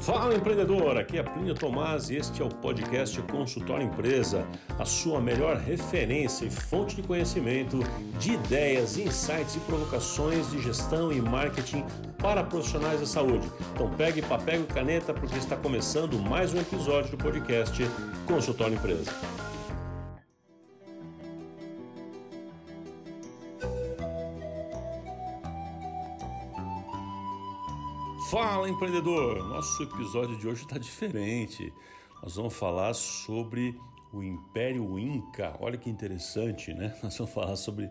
Fala empreendedor, aqui é Plínio Tomás e este é o podcast Consultório Empresa, a sua melhor referência e fonte de conhecimento, de ideias, insights e provocações de gestão e marketing para profissionais da saúde. Então pegue papel e caneta porque está começando mais um episódio do podcast Consultório Empresa. Fala empreendedor! Nosso episódio de hoje está diferente. Nós vamos falar sobre o Império Inca. Olha que interessante, né? Nós vamos falar sobre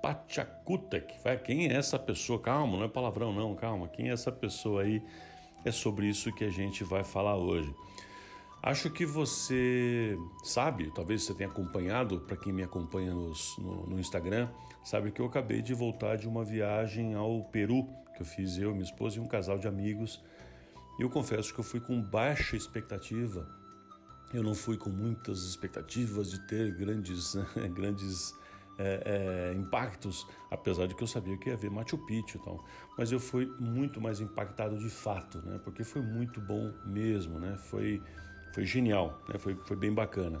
Pachacutec. Quem é essa pessoa? Calma, não é palavrão não, calma. Quem é essa pessoa aí? É sobre isso que a gente vai falar hoje. Acho que você sabe, talvez você tenha acompanhado, para quem me acompanha nos, no, no, Instagram, sabe que eu acabei de voltar de uma viagem ao Peru, que eu fiz eu, minha esposa e um casal de amigos. E eu confesso que eu fui com baixa expectativa. Eu não fui com muitas expectativas de ter grandes, grandes é, é, impactos, apesar de que eu sabia que ia haver Machu Picchu, então. Mas eu fui muito mais impactado de fato, né? Porque foi muito bom mesmo, né? Foi foi genial, né? foi, foi bem bacana.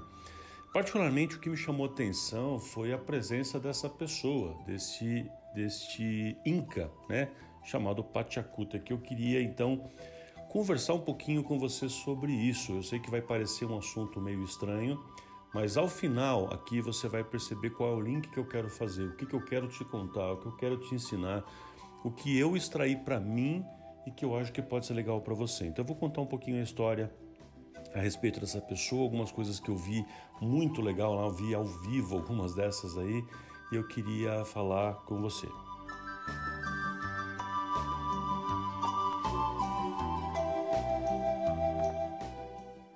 Particularmente o que me chamou atenção foi a presença dessa pessoa, desse, Inca, né? chamado Pachacuta, que eu queria então conversar um pouquinho com você sobre isso. Eu sei que vai parecer um assunto meio estranho, mas ao final aqui você vai perceber qual é o link que eu quero fazer, o que, que eu quero te contar, o que eu quero te ensinar, o que eu extraí para mim e que eu acho que pode ser legal para você. Então eu vou contar um pouquinho a história a respeito dessa pessoa, algumas coisas que eu vi muito legal lá, eu vi ao vivo algumas dessas aí e eu queria falar com você.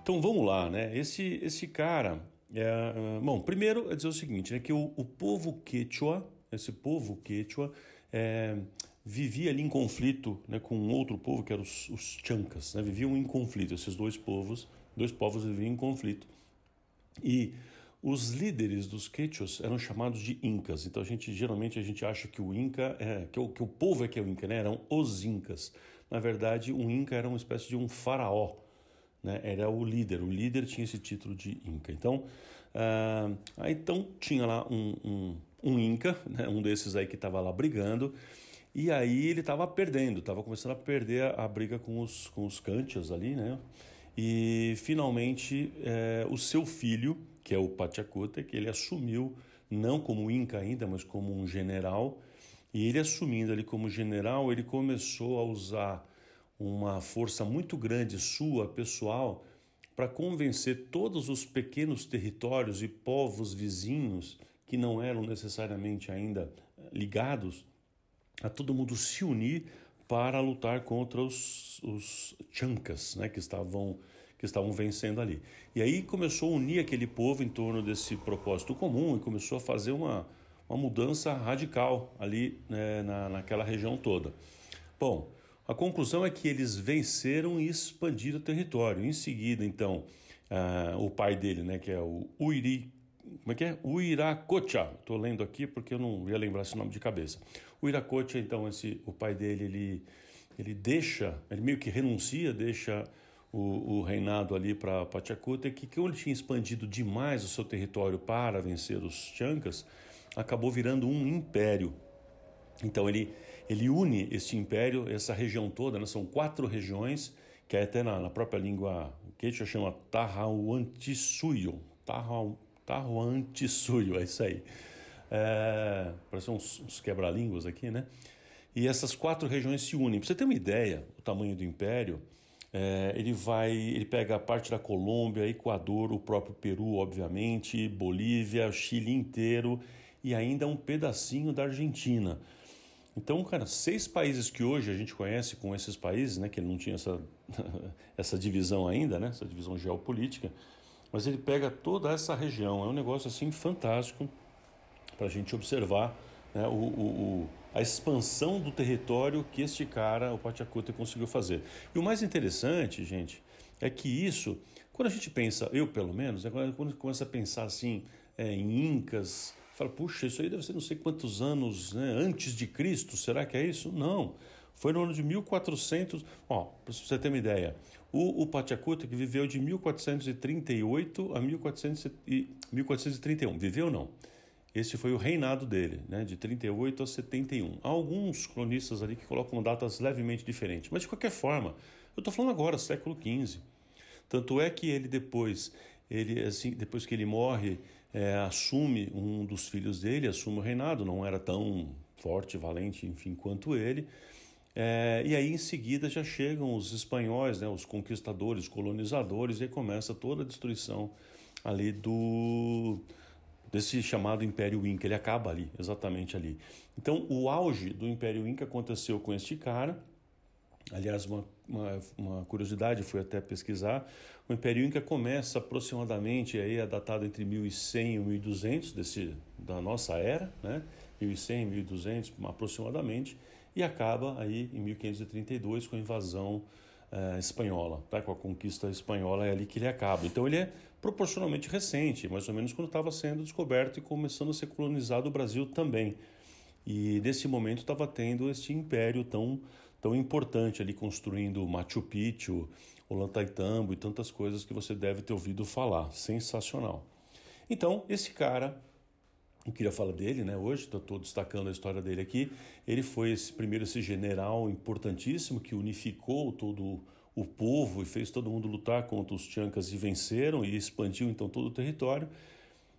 Então vamos lá, né? Esse, esse cara, é, bom, primeiro é dizer o seguinte, né, que o, o povo quechua, esse povo quechua, é, vivia ali em conflito né, com outro povo, que eram os, os Chancas, né, viviam em conflito, esses dois povos dois povos viviam em conflito. E os líderes dos quechos eram chamados de incas. Então a gente geralmente a gente acha que o inca é que o, que o povo é que é o inca, né? Eram os incas. Na verdade, um inca era uma espécie de um faraó. Né, era o líder, o líder tinha esse título de Inca. Então, uh, aí, então tinha lá um, um, um Inca, né, um desses aí que estava lá brigando, e aí ele estava perdendo, estava começando a perder a, a, briga com os, com os Cantias ali, né? E finalmente é, o seu filho, que é o Pachacuta, que ele assumiu não como Inca ainda, mas como um general. E ele assumindo ali como general, ele começou a usar uma força muito grande sua, pessoal, para convencer todos os pequenos territórios e povos vizinhos que não eram necessariamente ainda ligados a todo mundo se unir para lutar contra os, os chancas, né, que estavam que estavam vencendo ali. E aí começou a unir aquele povo em torno desse propósito comum e começou a fazer uma, uma mudança radical ali né, na, naquela região toda. Bom, a conclusão é que eles venceram e expandiram o território. Em seguida, então, uh, o pai dele, né, que é o Uiri como é que é? Uiracocha. Estou lendo aqui porque eu não ia lembrar esse nome de cabeça. Uiracocha, então, esse, o pai dele, ele, ele deixa, ele meio que renuncia, deixa o, o reinado ali para Pachacuta, que como ele tinha expandido demais o seu território para vencer os Chancas, acabou virando um império. Então ele, ele une este império, essa região toda, né? são quatro regiões, que é até na, na própria língua quechua chama Tahuantinsuyo. Tahuantinsuyo Tahuantinsuyo, é isso aí. É, parece uns, uns quebra-línguas aqui, né? E essas quatro regiões se unem. Para você ter uma ideia, o tamanho do império, é, ele vai, ele pega a parte da Colômbia, Equador, o próprio Peru, obviamente, Bolívia, Chile inteiro e ainda um pedacinho da Argentina. Então, cara, seis países que hoje a gente conhece com esses países, né, que ele não tinha essa, essa divisão ainda, né, essa divisão geopolítica, mas ele pega toda essa região. É um negócio assim fantástico para a gente observar né, o, o, o, a expansão do território que este cara, o Pachacuta, conseguiu fazer. E o mais interessante, gente, é que isso, quando a gente pensa, eu pelo menos, é quando começa a pensar assim é, em Incas, fala, puxa, isso aí deve ser não sei quantos anos né, antes de Cristo, será que é isso? Não. Foi no ano de 1400. Ó, para você ter uma ideia, o, Pachacuta que viveu de 1438 a 1400 e, 1431. Viveu não? Esse foi o reinado dele, né, de 38 a 71. Há alguns cronistas ali que colocam datas levemente diferentes, mas de qualquer forma, eu estou falando agora, século XV. Tanto é que ele depois, ele assim, depois que ele morre, é, assume um dos filhos dele, assume o reinado. Não era tão forte, valente, enfim, quanto ele. É, e aí em seguida já chegam os espanhóis, né, os conquistadores, colonizadores, e começa toda a destruição ali do desse chamado Império Inca. Ele acaba ali, exatamente ali. Então o auge do Império Inca aconteceu com este cara. Aliás, uma, uma, uma curiosidade, fui até pesquisar. O Império Inca começa aproximadamente, aí é datado entre 1100 e 1200 desse, da nossa era, né? 1100 1200 aproximadamente e acaba aí em 1532 com a invasão eh, espanhola, tá? com a conquista espanhola é ali que ele acaba. Então ele é proporcionalmente recente, mais ou menos quando estava sendo descoberto e começando a ser colonizado o Brasil também. E nesse momento estava tendo este império tão, tão importante ali construindo Machu Picchu, Ollantaytambo e tantas coisas que você deve ter ouvido falar. Sensacional. Então, esse cara eu queria falar dele, né? Hoje estou destacando a história dele aqui. Ele foi esse primeiro esse general importantíssimo que unificou todo o povo e fez todo mundo lutar contra os Chancas e venceram e expandiu então todo o território.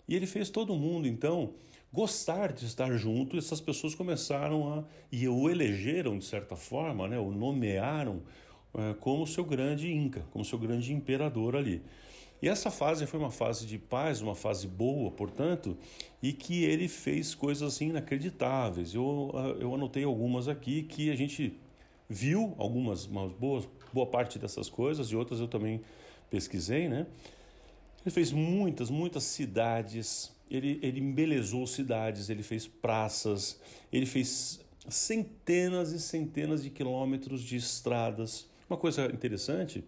E ele fez todo mundo então gostar de estar junto. E essas pessoas começaram a e o elegeram de certa forma, né? O nomearam é, como seu grande inca, como seu grande imperador ali. E essa fase foi uma fase de paz, uma fase boa, portanto, e que ele fez coisas assim inacreditáveis. Eu, ah, eu anotei algumas aqui que a gente viu, algumas, umas boas, boa parte dessas coisas, e outras eu também pesquisei, né? Ele fez muitas, muitas cidades, ele, ele embelezou cidades, ele fez praças, ele fez centenas e centenas de quilômetros de estradas. Uma coisa interessante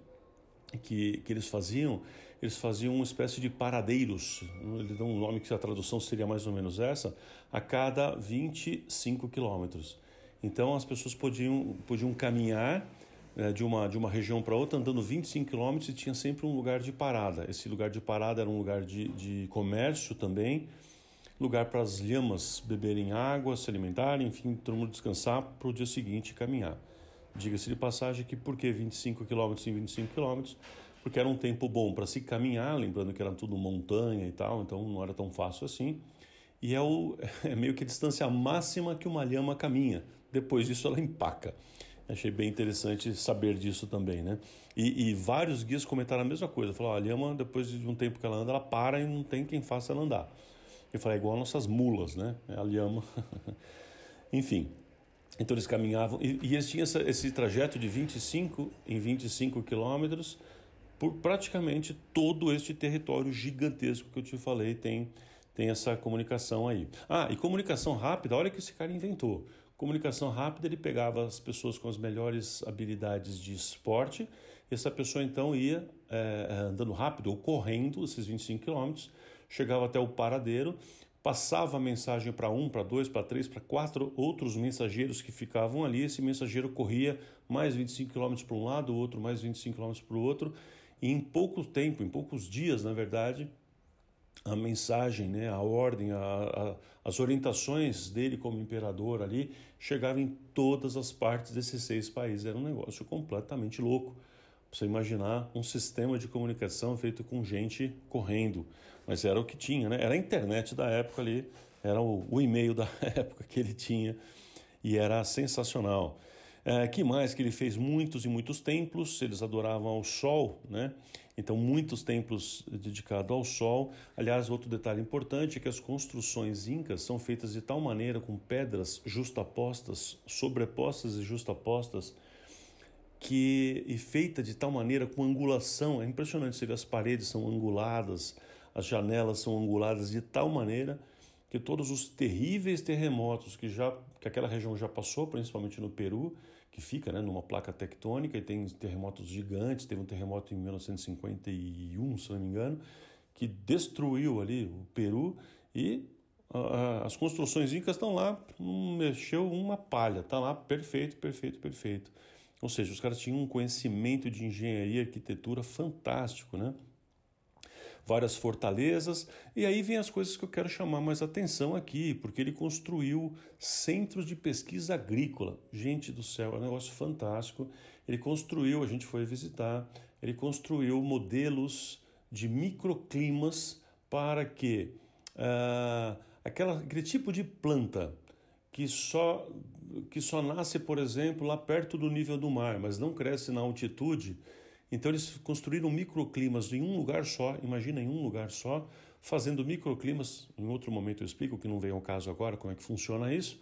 que, que eles faziam eles faziam uma espécie de paradeiros, eles dão um nome que a tradução seria mais ou menos essa, a cada 25 quilômetros. Então as pessoas podiam, podiam caminhar né, de, uma, de uma região para outra andando 25 quilômetros e tinha sempre um lugar de parada. Esse lugar de parada era um lugar de, de comércio também, lugar para as lhamas beberem água, se alimentarem, enfim, todo mundo descansar para o dia seguinte caminhar. Diga-se de passagem que por que 25 quilômetros em 25 quilômetros? Porque era um tempo bom para se caminhar, lembrando que era tudo montanha e tal, então não era tão fácil assim. E é, o, é meio que a distância máxima que uma lhama caminha. Depois disso ela empaca. Achei bem interessante saber disso também, né? E, e vários guias comentaram a mesma coisa. Falaram, a lhama, depois de um tempo que ela anda, ela para e não tem quem faça ela andar. Eu falei, é igual nossas mulas, né? É a lhama. Enfim, então eles caminhavam, e, e eles tinham essa, esse trajeto de 25 em 25 quilômetros, por praticamente todo este território gigantesco que eu te falei tem, tem essa comunicação aí. Ah, e comunicação rápida, olha que esse cara inventou. Comunicação rápida, ele pegava as pessoas com as melhores habilidades de esporte, essa pessoa então ia é, andando rápido ou correndo esses 25 quilômetros, chegava até o paradeiro, passava a mensagem para um, para dois, para três, para quatro outros mensageiros que ficavam ali. Esse mensageiro corria mais 25 quilômetros para um lado, o outro mais 25 quilômetros para o outro, e em pouco tempo, em poucos dias, na verdade, a mensagem, né, a ordem, a, a, as orientações dele como imperador ali chegavam em todas as partes desses seis países. Era um negócio completamente louco. Você imaginar um sistema de comunicação feito com gente correndo, mas era o que tinha, né? Era a internet da época ali, era o, o e-mail da época que ele tinha e era sensacional. É, que mais? Que ele fez muitos e muitos templos, eles adoravam ao sol, né? Então, muitos templos dedicados ao sol. Aliás, outro detalhe importante é que as construções incas são feitas de tal maneira, com pedras justapostas, sobrepostas e justapostas, que e feita de tal maneira com angulação. É impressionante, você vê as paredes são anguladas, as janelas são anguladas de tal maneira que todos os terríveis terremotos que já que aquela região já passou, principalmente no Peru, que fica né, numa placa tectônica e tem terremotos gigantes. Teve um terremoto em 1951, se não me engano, que destruiu ali o Peru e as construções incas estão lá, não mexeu uma palha, está lá perfeito, perfeito, perfeito. Ou seja, os caras tinham um conhecimento de engenharia e arquitetura fantástico, né? Várias fortalezas, e aí vem as coisas que eu quero chamar mais atenção aqui, porque ele construiu centros de pesquisa agrícola. Gente do céu, é um negócio fantástico. Ele construiu, a gente foi visitar, ele construiu modelos de microclimas para que uh, aquela, aquele tipo de planta que só, que só nasce, por exemplo, lá perto do nível do mar, mas não cresce na altitude, então eles construíram microclimas em um lugar só, imagina em um lugar só, fazendo microclimas. Em outro momento eu explico, que não veio ao caso agora, como é que funciona isso.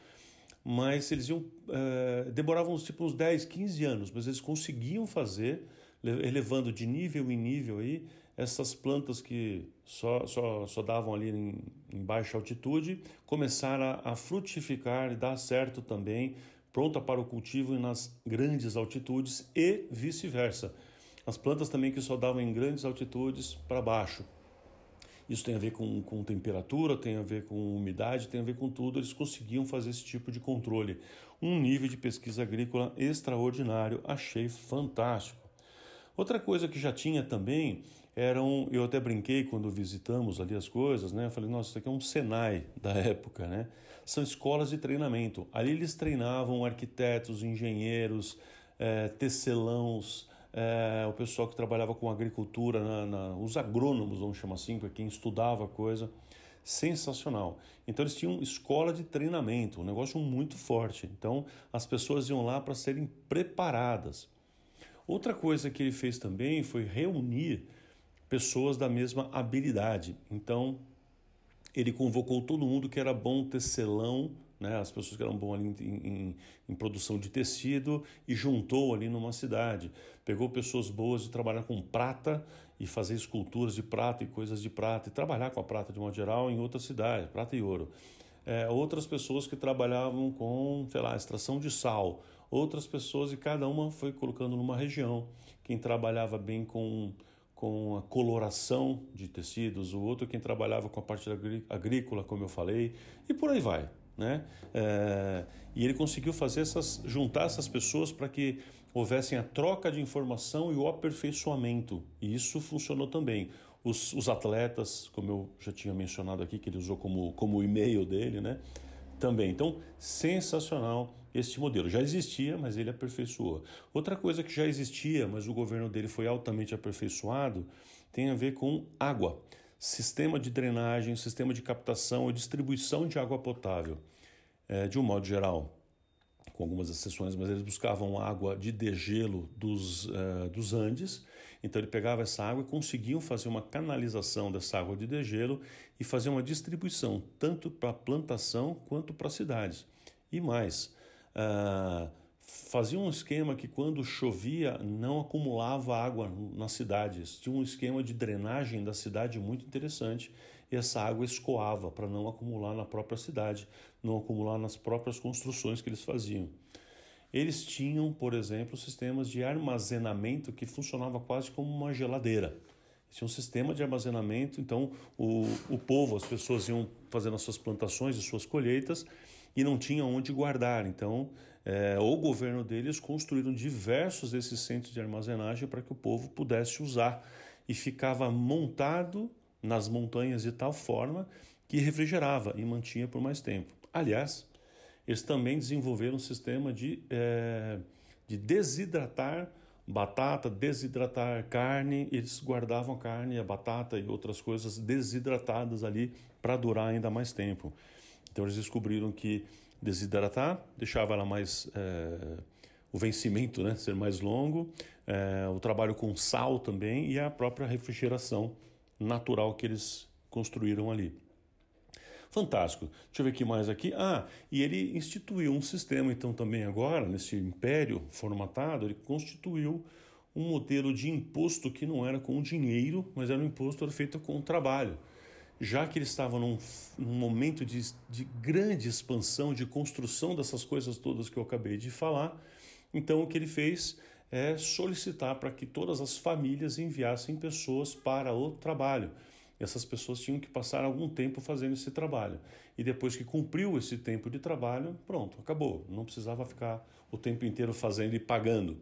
Mas eles iam, uh, demoravam tipo uns 10, 15 anos, mas eles conseguiam fazer, elevando de nível em nível aí, essas plantas que só, só, só davam ali em, em baixa altitude, começaram a, a frutificar e dar certo também, pronta para o cultivo nas grandes altitudes e vice-versa as plantas também que só davam em grandes altitudes para baixo. Isso tem a ver com, com temperatura, tem a ver com umidade, tem a ver com tudo. Eles conseguiam fazer esse tipo de controle. Um nível de pesquisa agrícola extraordinário, achei fantástico. Outra coisa que já tinha também eram, eu até brinquei quando visitamos ali as coisas, né? Eu falei, nossa, isso aqui é um Senai da época, né? São escolas de treinamento. Ali eles treinavam arquitetos, engenheiros, é, tecelãos, é, o pessoal que trabalhava com agricultura, na, na, os agrônomos, vamos chamar assim, para quem estudava a coisa. Sensacional. Então eles tinham escola de treinamento, um negócio muito forte. Então as pessoas iam lá para serem preparadas. Outra coisa que ele fez também foi reunir pessoas da mesma habilidade. Então ele convocou todo mundo que era bom tecelão né, as pessoas que eram boas ali em, em, em, produção de tecido e juntou ali numa cidade. Pegou pessoas boas de trabalhar com prata e fazer esculturas de prata e coisas de prata e trabalhar com a prata de modo geral em outras cidades, prata e ouro. É, outras pessoas que trabalhavam com, sei lá, extração de sal. Outras pessoas e cada uma foi colocando numa região. Quem trabalhava bem com com a coloração de tecidos, o outro quem trabalhava com a parte agrícola, como eu falei, e por aí vai. Né? É, e ele conseguiu fazer essas, juntar essas pessoas para que houvessem a troca de informação e o aperfeiçoamento. E isso funcionou também. Os, os atletas, como eu já tinha mencionado aqui, que ele usou como, como e-mail dele, né? Também. Então, sensacional este modelo. Já existia, mas ele aperfeiçoou. Outra coisa que já existia, mas o governo dele foi altamente aperfeiçoado, tem a ver com água sistema de drenagem, sistema de captação e distribuição de água potável, é, de um modo geral, com algumas exceções, mas eles buscavam água de degelo dos, uh, dos Andes, então ele pegava essa água e conseguiam fazer uma canalização dessa água de degelo e fazer uma distribuição tanto para plantação quanto para cidades. E mais, uh, fazia um esquema que quando chovia não acumulava água nas cidades. Tinha um esquema de drenagem da cidade muito interessante e essa água escoava para não acumular na própria cidade, não acumular nas próprias construções que eles faziam. Eles tinham, por exemplo, sistemas de armazenamento que funcionava quase como uma geladeira. Tinha um sistema de armazenamento, então o, o povo, as pessoas iam fazendo as suas plantações e suas colheitas e não tinha onde guardar. Então, é, o governo deles construíram diversos desses centros de armazenagem para que o povo pudesse usar e ficava montado nas montanhas de tal forma que refrigerava e mantinha por mais tempo. Aliás, eles também desenvolveram um sistema de, é, de desidratar batata, desidratar carne, eles guardavam a carne, a batata e outras coisas desidratadas ali para durar ainda mais tempo. Então eles descobriram que desidratar deixava ela mais é, o vencimento, né, ser mais longo, é, o trabalho com sal também e a própria refrigeração natural que eles construíram ali. Fantástico. Deixa eu ver o que mais aqui. Ah, e ele instituiu um sistema, então, também agora, nesse império formatado, ele constituiu um modelo de imposto que não era com dinheiro, mas era um imposto feito com trabalho já que ele estava num, num momento de, de, grande expansão, de construção dessas coisas todas que eu acabei de falar, então o que ele fez é solicitar para que todas as famílias enviassem pessoas para o trabalho. essas pessoas tinham que passar algum tempo fazendo esse trabalho. E depois que cumpriu esse tempo de trabalho, pronto, acabou. Não precisava ficar o tempo inteiro fazendo e pagando.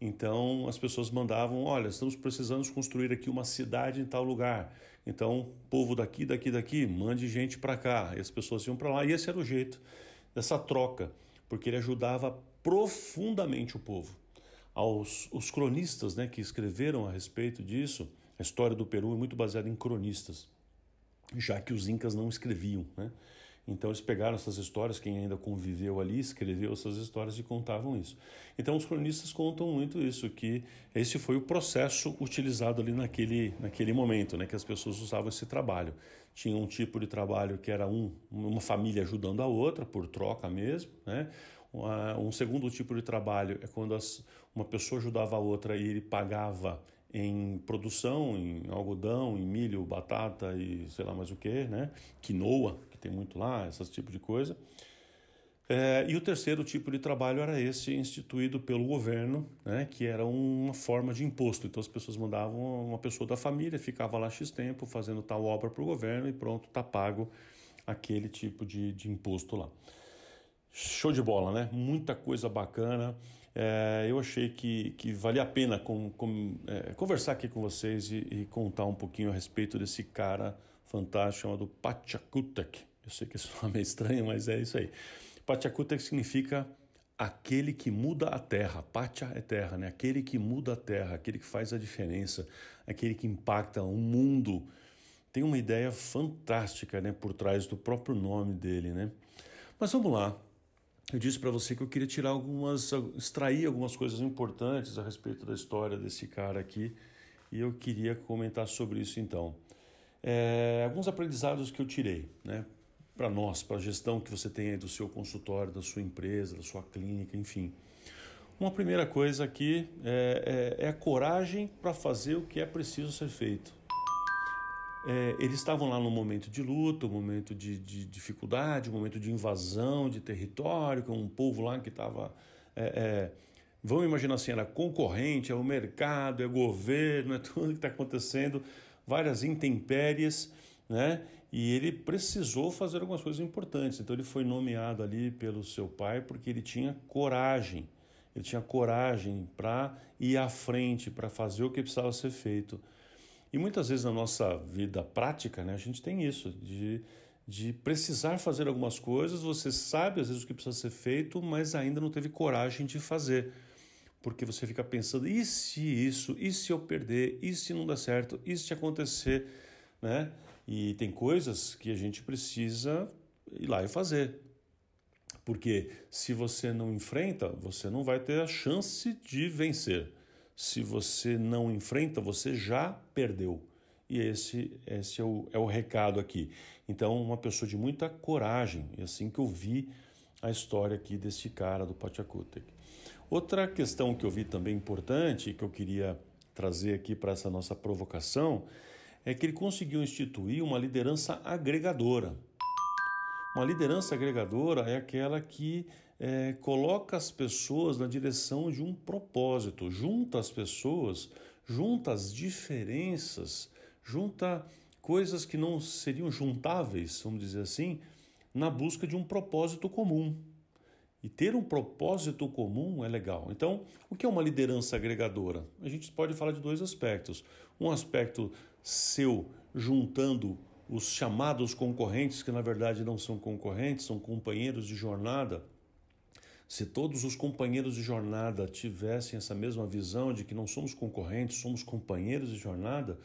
Então as pessoas mandavam: olha, estamos precisando construir aqui uma cidade em tal lugar. Então, povo daqui, daqui, daqui, mande gente para cá. E as pessoas iam para lá. E esse era o jeito dessa troca, porque ele ajudava profundamente o povo. Aos os cronistas né, que escreveram a respeito disso, a história do Peru é muito baseada em cronistas, já que os incas não escreviam. Né? Então eles pegaram essas histórias, quem ainda conviveu ali escreveu essas histórias e contavam isso. Então os cronistas contam muito isso, que esse foi o processo utilizado ali naquele, naquele momento, né, que as pessoas usavam esse trabalho. Tinha um tipo de trabalho que era um, uma família ajudando a outra, por troca mesmo, né? Um segundo tipo de trabalho é quando as, uma pessoa ajudava a outra e ele pagava em produção, em algodão, em milho, batata e sei lá mais o que, né? Quinoa, tem muito lá, esse tipo de coisa. É, e o terceiro tipo de trabalho era esse instituído pelo governo, né, que era uma forma de imposto. Então as pessoas mandavam uma pessoa da família, ficava lá X tempo fazendo tal obra para o governo e pronto, está pago aquele tipo de, de imposto lá. Show de bola, né? Muita coisa bacana. É, eu achei que, que valia a pena com, com, é, conversar aqui com vocês e, e, contar um pouquinho a respeito desse cara fantástico chamado Pachakutek. Eu sei que nome é estranho, mas é isso aí. Pachakutek significa aquele que muda a terra. Pacha é terra, né? Aquele que muda a terra, aquele que faz a diferença, aquele que impacta o mundo. Tem uma ideia fantástica né, por trás do próprio nome dele, né? Mas vamos lá, eu disse para você que eu queria tirar algumas, extrair algumas coisas importantes a respeito da história desse cara aqui e eu queria comentar sobre isso então. É, alguns aprendizados que eu tirei, né, para nós, para a gestão que você tem aí do seu consultório, da sua empresa, da sua clínica, enfim. Uma primeira coisa aqui é, é, é a coragem para fazer o que é preciso ser feito. É, eles estavam lá num momento de luta, um momento de, de, dificuldade, momento de invasão de território, com um povo lá que estava. É, é, vamos imaginar assim: era concorrente, é o mercado, é governo, é tudo que está acontecendo, várias intempéries, né? E ele precisou fazer algumas coisas importantes. Então ele foi nomeado ali pelo seu pai porque ele tinha coragem. Ele tinha coragem para ir à frente, para fazer o que precisava ser feito. E muitas vezes na nossa vida prática, né, a gente tem isso, de, de precisar fazer algumas coisas, você sabe às vezes o que precisa ser feito, mas ainda não teve coragem de fazer. Porque você fica pensando, e se isso, e se eu perder, e se não der certo, e se acontecer, né? E tem coisas que a gente precisa ir lá e fazer. Porque se você não enfrenta, você não vai ter a chance de vencer se você não enfrenta, você já perdeu. E esse, esse é, o, é o recado aqui. Então, uma pessoa de muita coragem, é assim que eu vi a história aqui desse cara do Pachakutek. Outra questão que eu vi também importante, que eu queria trazer aqui para essa nossa provocação, é que ele conseguiu instituir uma liderança agregadora. Uma liderança agregadora é aquela que é, coloca as pessoas na direção de um propósito, junta as pessoas, junta as diferenças, junta coisas que não seriam juntáveis, vamos dizer assim, na busca de um propósito comum. E ter um propósito comum é legal. Então, o que é uma liderança agregadora? A gente pode falar de dois aspectos. Um aspecto seu, juntando os chamados concorrentes, que na verdade não são concorrentes, são companheiros de jornada, se todos os companheiros de jornada tivessem essa mesma visão de que não somos concorrentes, somos companheiros de jornada,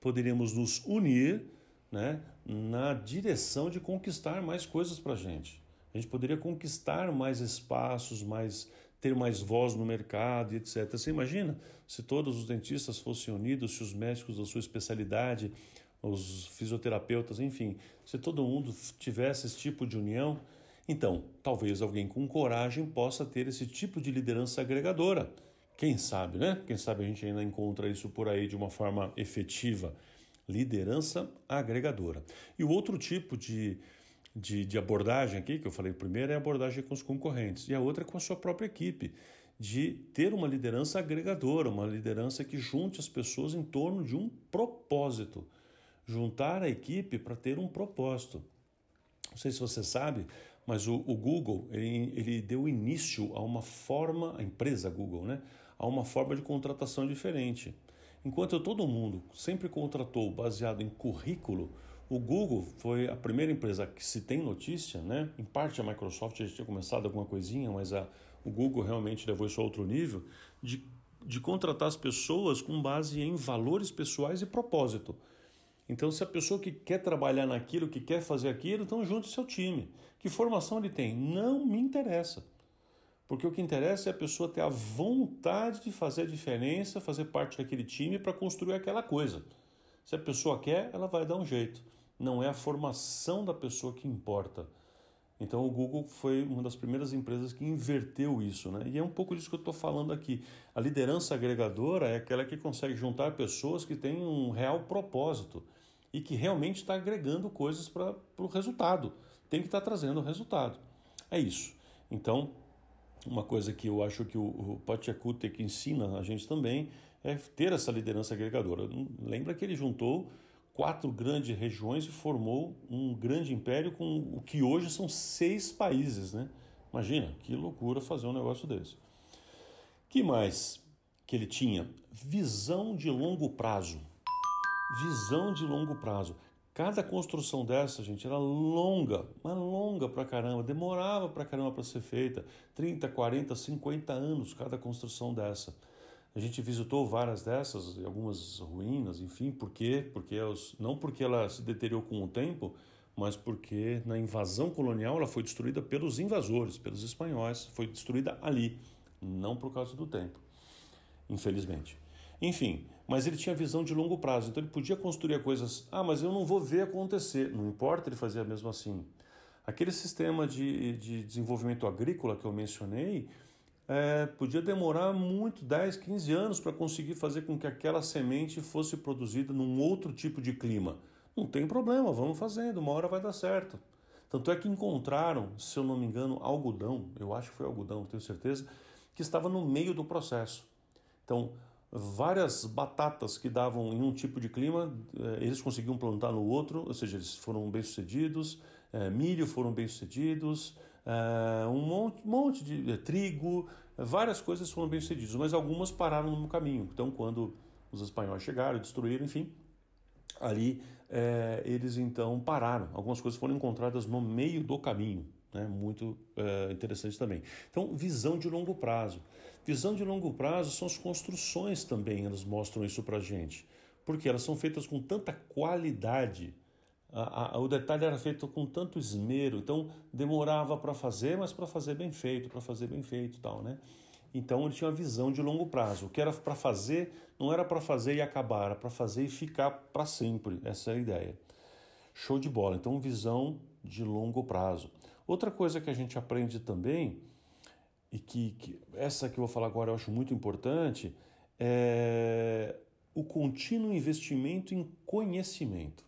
poderíamos nos unir né, na direção de conquistar mais coisas para a gente. A gente poderia conquistar mais espaços, mais ter mais voz no mercado, etc. Você imagina se todos os dentistas fossem unidos, se os médicos da sua especialidade, os fisioterapeutas, enfim, se todo mundo tivesse esse tipo de união, então, talvez alguém com coragem possa ter esse tipo de liderança agregadora. Quem sabe, né? Quem sabe a gente ainda encontra isso por aí de uma forma efetiva. Liderança agregadora. E o outro tipo de, de, de abordagem aqui, que eu falei primeiro, é a abordagem com os concorrentes, e a outra é com a sua própria equipe de ter uma liderança agregadora, uma liderança que junte as pessoas em torno de um propósito. juntar a equipe para ter um propósito. Não sei se você sabe, mas o, o Google ele, ele, deu início a uma forma, a empresa Google, né, a uma forma de contratação diferente. Enquanto todo mundo sempre contratou baseado em currículo, o Google foi a primeira empresa que se tem notícia, né? Em parte a Microsoft já tinha começado alguma coisinha, mas a, o Google realmente levou isso a outro nível de, de contratar as pessoas com base em valores pessoais e propósito. Então, se a pessoa que quer trabalhar naquilo, que quer fazer aquilo, então junte seu time. Que formação ele tem? Não me interessa. Porque o que interessa é a pessoa ter a vontade de fazer a diferença, fazer parte daquele time para construir aquela coisa. Se a pessoa quer, ela vai dar um jeito. Não é a formação da pessoa que importa. Então o Google foi uma das primeiras empresas que inverteu isso, né? E é um pouco disso que eu estou falando aqui. A liderança agregadora é aquela que consegue juntar pessoas que têm um real propósito e que realmente está agregando coisas para o resultado. Tem que estar tá trazendo o resultado. É isso. Então, uma coisa que eu acho que o, o Pachakutek ensina a gente também é ter essa liderança agregadora. Lembra que ele juntou quatro grandes regiões e formou um grande império com o que hoje são seis países, né? Imagina, que loucura fazer um negócio desse. Que mais que ele tinha? Visão de longo prazo. Visão de longo prazo. Cada construção dessa, gente, era longa, mas longa pra caramba, demorava pra caramba para ser feita. 30, 40, 50 anos cada construção dessa. A gente visitou várias dessas, algumas ruínas, enfim, por quê? Porque os, não porque ela se deteriorou com o tempo, mas porque na invasão colonial ela foi destruída pelos invasores, pelos espanhóis, foi destruída ali, não por causa do tempo, infelizmente. Enfim, mas ele tinha visão de longo prazo, então ele podia construir coisas. Ah, mas eu não vou ver acontecer. Não importa, ele fazia mesmo assim. Aquele sistema de, de desenvolvimento agrícola que eu mencionei, é, podia demorar muito 10, 15 anos para conseguir fazer com que aquela semente fosse produzida num outro tipo de clima. Não tem problema, vamos fazendo, uma hora vai dar certo. Tanto é que encontraram, se eu não me engano, algodão, eu acho que foi algodão, tenho certeza, que estava no meio do processo. Então, várias batatas que davam em um tipo de clima, é, eles conseguiam plantar no outro, ou seja, eles foram bem-sucedidos, é, milho foram bem-sucedidos, uh, um monte, monte de trigo, várias coisas foram bem sucedidas, mas algumas pararam no caminho. Então, quando os espanhóis chegaram, destruíram, enfim, ali eh, eles então pararam. Algumas coisas foram encontradas no meio do caminho. Né? Muito interessante também. Então, visão de longo prazo. Visão de longo prazo são as construções também, elas mostram isso para gente. Porque elas são feitas com tanta qualidade a, a, o detalhe era feito com tanto esmero, então demorava para fazer, mas para fazer bem feito, para fazer bem feito, tal, né? Então ele tinha uma visão de longo prazo. O que era para fazer não era para fazer e acabar, era para fazer e ficar para sempre. Essa é a ideia. Show de bola. Então visão de longo prazo. Outra coisa que a gente aprende também e que, que essa que eu vou falar agora eu acho muito importante é o contínuo investimento em conhecimento.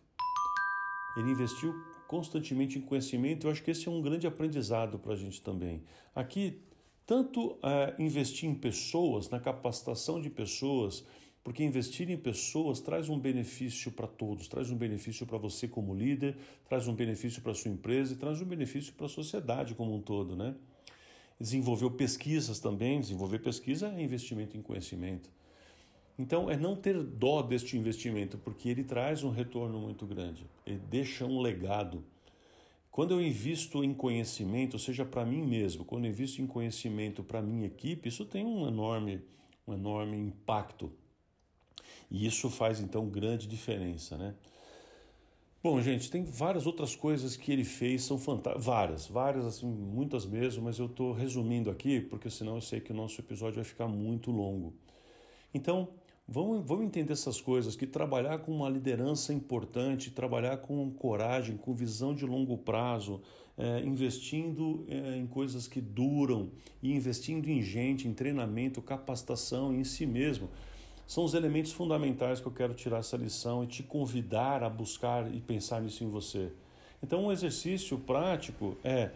Ele investiu constantemente em conhecimento. Eu acho que esse é um grande aprendizado para a gente também. Aqui, tanto é, investir em pessoas, na capacitação de pessoas, porque investir em pessoas traz um benefício para todos, traz um benefício para você como líder, traz um benefício para sua empresa e traz um benefício para a sociedade como um todo, né? Desenvolveu pesquisas também, desenvolver pesquisa é investimento em conhecimento. Então, é não ter dó deste investimento, porque ele traz um retorno muito grande, ele deixa um legado. Quando eu invisto em conhecimento, seja para mim mesmo, quando eu invisto em conhecimento para minha equipe, isso tem um enorme, um enorme impacto. E isso faz então grande diferença, né? Bom, gente, tem várias outras coisas que ele fez, são fantásticas. Várias, várias, assim, muitas mesmo, mas eu estou resumindo aqui, porque senão eu sei que o nosso episódio vai ficar muito longo. Então, Vamos, vamos entender essas coisas, que trabalhar com uma liderança importante, trabalhar com coragem, com visão de longo prazo, é, investindo é, em coisas que duram e investindo em gente, em treinamento, capacitação em si mesmo, são os elementos fundamentais que eu quero tirar essa lição e te convidar a buscar e pensar nisso em você. Então, um exercício prático é,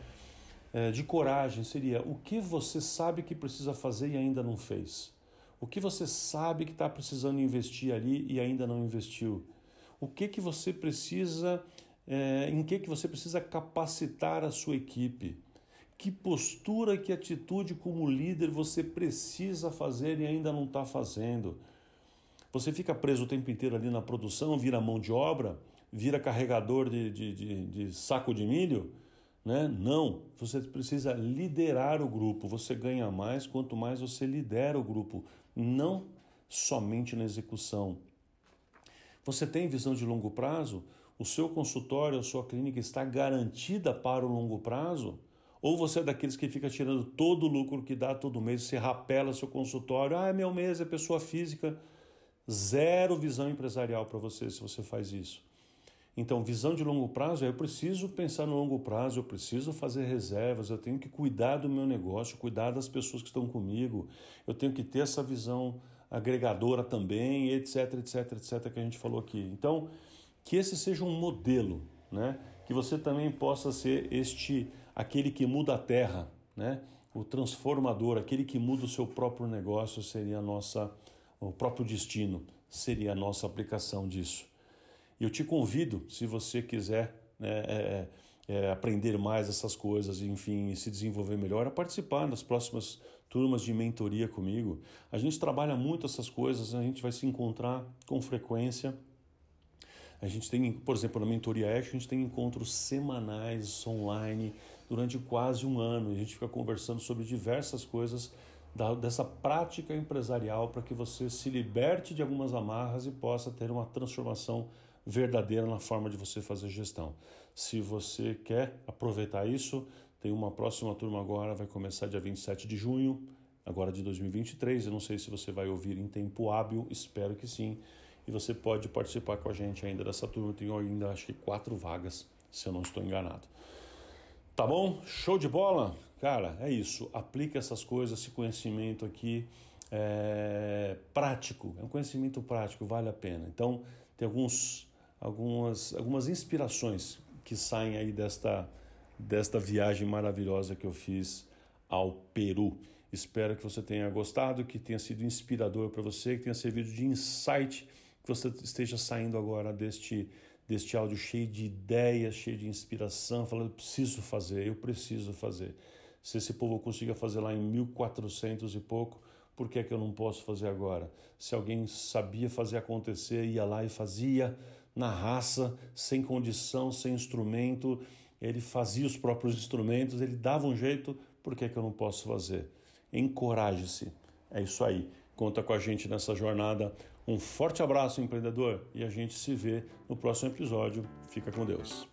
é de coragem seria o que você sabe que precisa fazer e ainda não fez. O que você sabe que está precisando investir ali e ainda não investiu? o que que você precisa, é, em que que você precisa capacitar a sua equipe. Que postura, que atitude como líder você precisa fazer e ainda não está fazendo. Você fica preso o tempo inteiro ali na produção, vira mão de obra, vira carregador de, de, de, de saco de milho? Né? Não, você precisa liderar o grupo. Você ganha mais quanto mais você lidera o grupo, não somente na execução. Você tem visão de longo prazo? O seu consultório, a sua clínica está garantida para o longo prazo? Ou você é daqueles que fica tirando todo o lucro que dá todo mês, você rapela seu consultório, ah, é meu mês, é pessoa física. Zero visão empresarial para você se você faz isso. Então, visão de longo prazo é eu preciso pensar no longo prazo, eu preciso fazer reservas, eu tenho que cuidar do meu negócio, cuidar das pessoas que estão comigo, eu tenho que ter essa visão agregadora também, etc, etc, etc, que a gente falou aqui. Então, que esse seja um modelo, né? Que você também possa ser este aquele que muda a terra, né? O transformador, aquele que muda o seu próprio negócio seria a nossa o próprio destino, seria a nossa aplicação disso. E eu te convido, se você quiser né, é, é, é aprender mais essas coisas, enfim, se desenvolver melhor, a participar das próximas turmas de mentoria comigo. A gente trabalha muito essas coisas, a gente vai se encontrar com frequência. A gente tem, por exemplo, na Mentoria Action, a gente tem encontros semanais online durante quase um ano. A gente fica conversando sobre diversas coisas da, dessa prática empresarial para que você se liberte de algumas amarras e possa ter uma transformação verdadeira na forma de você fazer gestão. Se você quer aproveitar isso, tem uma próxima turma agora, vai começar dia 27 de junho, agora de 2023. Eu não sei se você vai ouvir em tempo hábil, espero que sim. E você pode participar com a gente ainda dessa turma. Tem ainda acho que quatro vagas, se eu não estou enganado. Tá bom? Show de bola? Cara, é isso. Aplica essas coisas, esse conhecimento aqui é prático. É um conhecimento prático, vale a pena. Então, tem alguns, algumas, algumas inspirações que saem aí desta desta viagem maravilhosa que eu fiz ao Peru. Espero que você tenha gostado, que tenha sido inspirador para você, que tenha servido de insight, que você esteja saindo agora deste, deste áudio cheio de ideias, cheio de inspiração, falando: preciso fazer, eu preciso fazer. Se esse povo consiga fazer lá em 1400 e pouco, por que, é que eu não posso fazer agora? Se alguém sabia fazer acontecer, ia lá e fazia na raça, sem condição, sem instrumento, ele fazia os próprios instrumentos, ele dava um jeito, por que, que eu não posso fazer? Encoraje-se. É isso aí. Conta com a gente nessa jornada. Um forte abraço, empreendedor, e a gente se vê no próximo episódio. Fica com Deus.